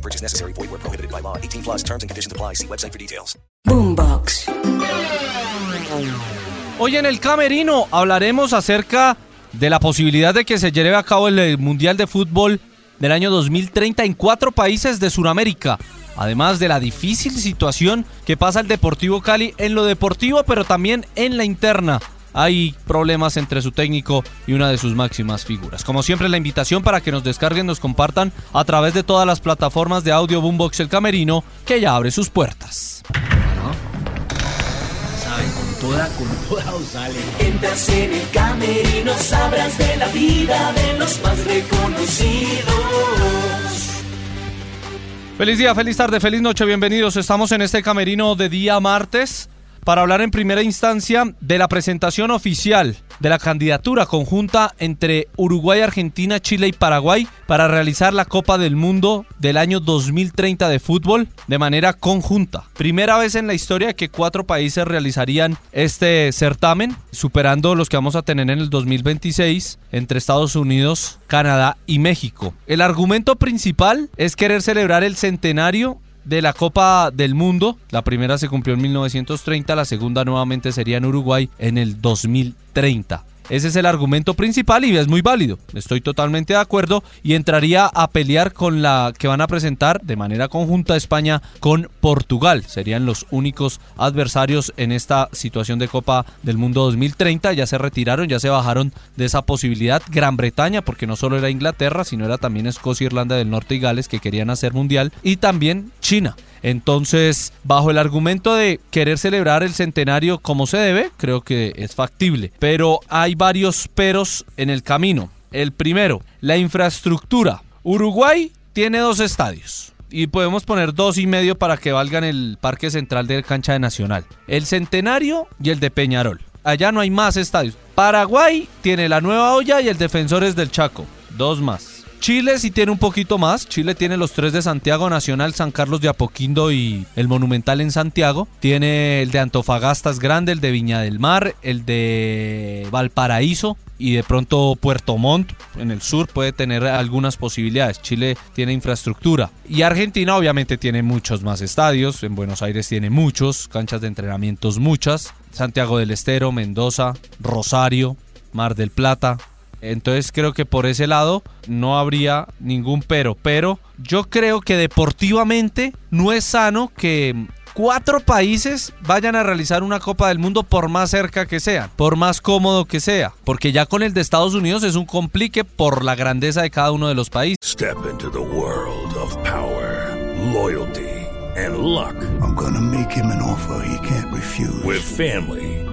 No purchase necessary. Void where prohibited by law. 18 plus terms and conditions apply. See website for details. Boombox. Hoy en el Camerino hablaremos acerca de la posibilidad de que se lleve a cabo el Mundial de Fútbol del año 2030 en cuatro países de Sudamérica. Además de la difícil situación que pasa el Deportivo Cali en lo deportivo, pero también en la interna. Hay problemas entre su técnico y una de sus máximas figuras. Como siempre, la invitación para que nos descarguen, nos compartan a través de todas las plataformas de audio Boombox El Camerino, que ya abre sus puertas. Saben, con toda, con toda os sale. Entras en el camerino, sabrás de la vida de los más reconocidos. Feliz día, feliz tarde, feliz noche, bienvenidos. Estamos en este camerino de día martes para hablar en primera instancia de la presentación oficial de la candidatura conjunta entre Uruguay, Argentina, Chile y Paraguay para realizar la Copa del Mundo del año 2030 de fútbol de manera conjunta. Primera vez en la historia que cuatro países realizarían este certamen, superando los que vamos a tener en el 2026 entre Estados Unidos, Canadá y México. El argumento principal es querer celebrar el centenario de la Copa del Mundo. La primera se cumplió en 1930, la segunda nuevamente sería en Uruguay en el 2030. Ese es el argumento principal y es muy válido. Estoy totalmente de acuerdo y entraría a pelear con la que van a presentar de manera conjunta España con Portugal. Serían los únicos adversarios en esta situación de Copa del Mundo 2030. Ya se retiraron, ya se bajaron de esa posibilidad. Gran Bretaña, porque no solo era Inglaterra, sino era también Escocia, Irlanda del Norte y Gales que querían hacer mundial. Y también China. Entonces, bajo el argumento de querer celebrar el centenario como se debe, creo que es factible. Pero hay varios peros en el camino. El primero, la infraestructura. Uruguay tiene dos estadios. Y podemos poner dos y medio para que valgan el Parque Central del Cancha de Nacional. El Centenario y el de Peñarol. Allá no hay más estadios. Paraguay tiene la Nueva Olla y el Defensores del Chaco. Dos más. Chile sí tiene un poquito más. Chile tiene los tres de Santiago Nacional, San Carlos de Apoquindo y el Monumental en Santiago. Tiene el de Antofagasta grande, el de Viña del Mar, el de Valparaíso y de pronto Puerto Montt en el sur puede tener algunas posibilidades. Chile tiene infraestructura y Argentina obviamente tiene muchos más estadios. En Buenos Aires tiene muchos, canchas de entrenamientos muchas. Santiago del Estero, Mendoza, Rosario, Mar del Plata, entonces creo que por ese lado no habría ningún pero. Pero yo creo que deportivamente no es sano que cuatro países vayan a realizar una Copa del Mundo por más cerca que sea, por más cómodo que sea. Porque ya con el de Estados Unidos es un complique por la grandeza de cada uno de los países. Step into the world of power, loyalty, and luck. I'm gonna make him an offer he can't refuse. With family,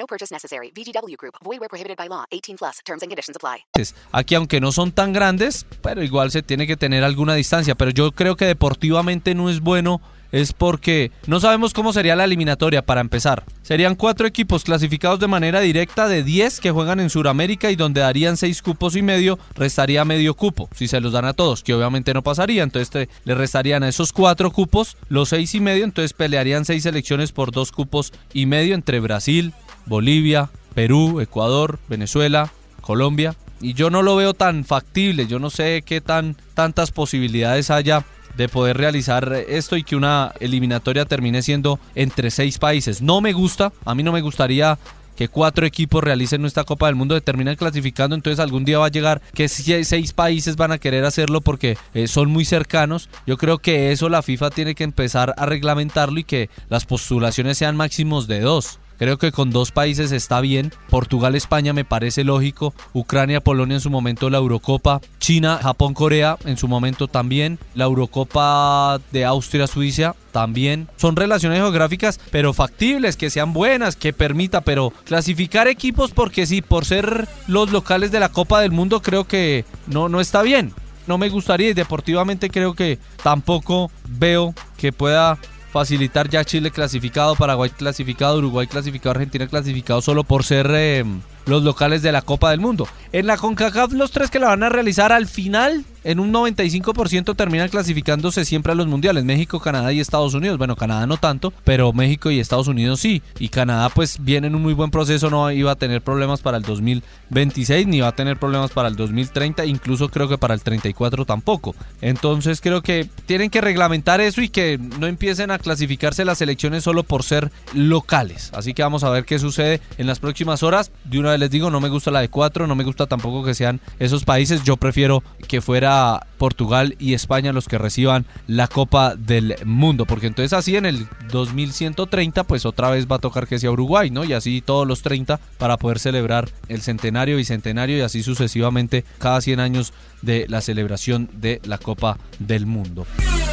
No purchase necessary. VGW Group. Void where prohibited by law. 18 plus. Terms and conditions apply. Aquí aunque no son tan grandes, pero igual se tiene que tener alguna distancia. Pero yo creo que deportivamente no es bueno es porque no sabemos cómo sería la eliminatoria para empezar. Serían cuatro equipos clasificados de manera directa de 10 que juegan en Sudamérica y donde darían seis cupos y medio, restaría medio cupo, si se los dan a todos, que obviamente no pasaría, entonces le restarían a esos cuatro cupos los seis y medio, entonces pelearían seis selecciones por dos cupos y medio entre Brasil, Bolivia, Perú, Ecuador, Venezuela, Colombia. Y yo no lo veo tan factible, yo no sé qué tan tantas posibilidades haya de poder realizar esto y que una eliminatoria termine siendo entre seis países. No me gusta, a mí no me gustaría que cuatro equipos realicen nuestra Copa del Mundo, terminan clasificando, entonces algún día va a llegar que seis países van a querer hacerlo porque eh, son muy cercanos. Yo creo que eso la FIFA tiene que empezar a reglamentarlo y que las postulaciones sean máximos de dos. Creo que con dos países está bien. Portugal, España me parece lógico. Ucrania, Polonia en su momento la Eurocopa. China, Japón, Corea en su momento también. La Eurocopa de Austria, Suiza también. Son relaciones geográficas, pero factibles, que sean buenas, que permita, pero clasificar equipos porque sí, por ser los locales de la Copa del Mundo creo que no, no está bien. No me gustaría y deportivamente creo que tampoco veo que pueda facilitar ya Chile clasificado, Paraguay clasificado, Uruguay clasificado, Argentina clasificado solo por ser eh, los locales de la Copa del Mundo. En la CONCACAF los tres que la van a realizar al final en un 95% terminan clasificándose siempre a los mundiales. México, Canadá y Estados Unidos. Bueno, Canadá no tanto, pero México y Estados Unidos sí. Y Canadá pues viene en un muy buen proceso, no iba a tener problemas para el 2026 ni va a tener problemas para el 2030, incluso creo que para el 34 tampoco. Entonces creo que tienen que reglamentar eso y que no empiecen a clasificarse las elecciones solo por ser locales. Así que vamos a ver qué sucede en las próximas horas. De una vez les digo, no me gusta la de cuatro, no me gusta tampoco que sean esos países. Yo prefiero que fuera Portugal y España los que reciban la Copa del Mundo, porque entonces así en el 2130 pues otra vez va a tocar que sea Uruguay, ¿no? Y así todos los 30 para poder celebrar el centenario y centenario y así sucesivamente cada 100 años de la celebración de la Copa del Mundo.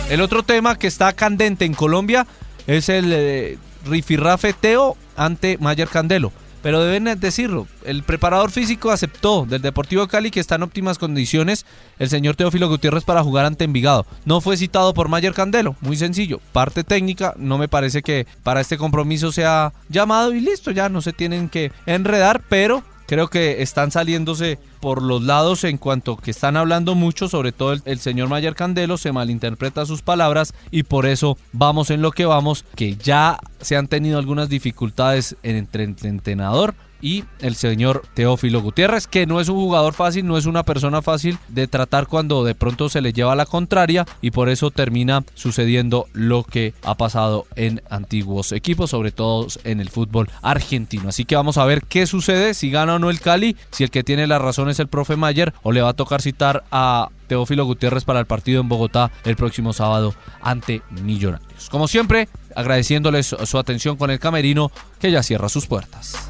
El otro tema que está candente en Colombia es el eh, rifirrafe Teo ante Mayer Candelo pero deben decirlo, el preparador físico aceptó del Deportivo Cali que está en óptimas condiciones el señor Teófilo Gutiérrez para jugar ante Envigado. No fue citado por Mayer Candelo, muy sencillo. Parte técnica, no me parece que para este compromiso sea llamado y listo, ya no se tienen que enredar, pero creo que están saliéndose por los lados en cuanto que están hablando mucho, sobre todo el, señor Mayer Candelo, se malinterpreta sus palabras y por eso vamos en lo que vamos, que ya se han tenido algunas dificultades entre el entrenador y el señor Teófilo Gutiérrez, que no es un jugador fácil, no es una persona fácil de tratar cuando de pronto se le lleva la contraria y por eso termina sucediendo lo que ha pasado en antiguos equipos, sobre todo en el fútbol argentino. Así que vamos a ver qué sucede, si gana o no el Cali, si el que tiene la razón es el profe Mayer o le va a tocar citar a Teófilo Gutiérrez para el partido en Bogotá el próximo sábado ante Millonarios. Como siempre, agradeciéndoles su atención con el camerino que ya cierra sus puertas.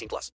plus.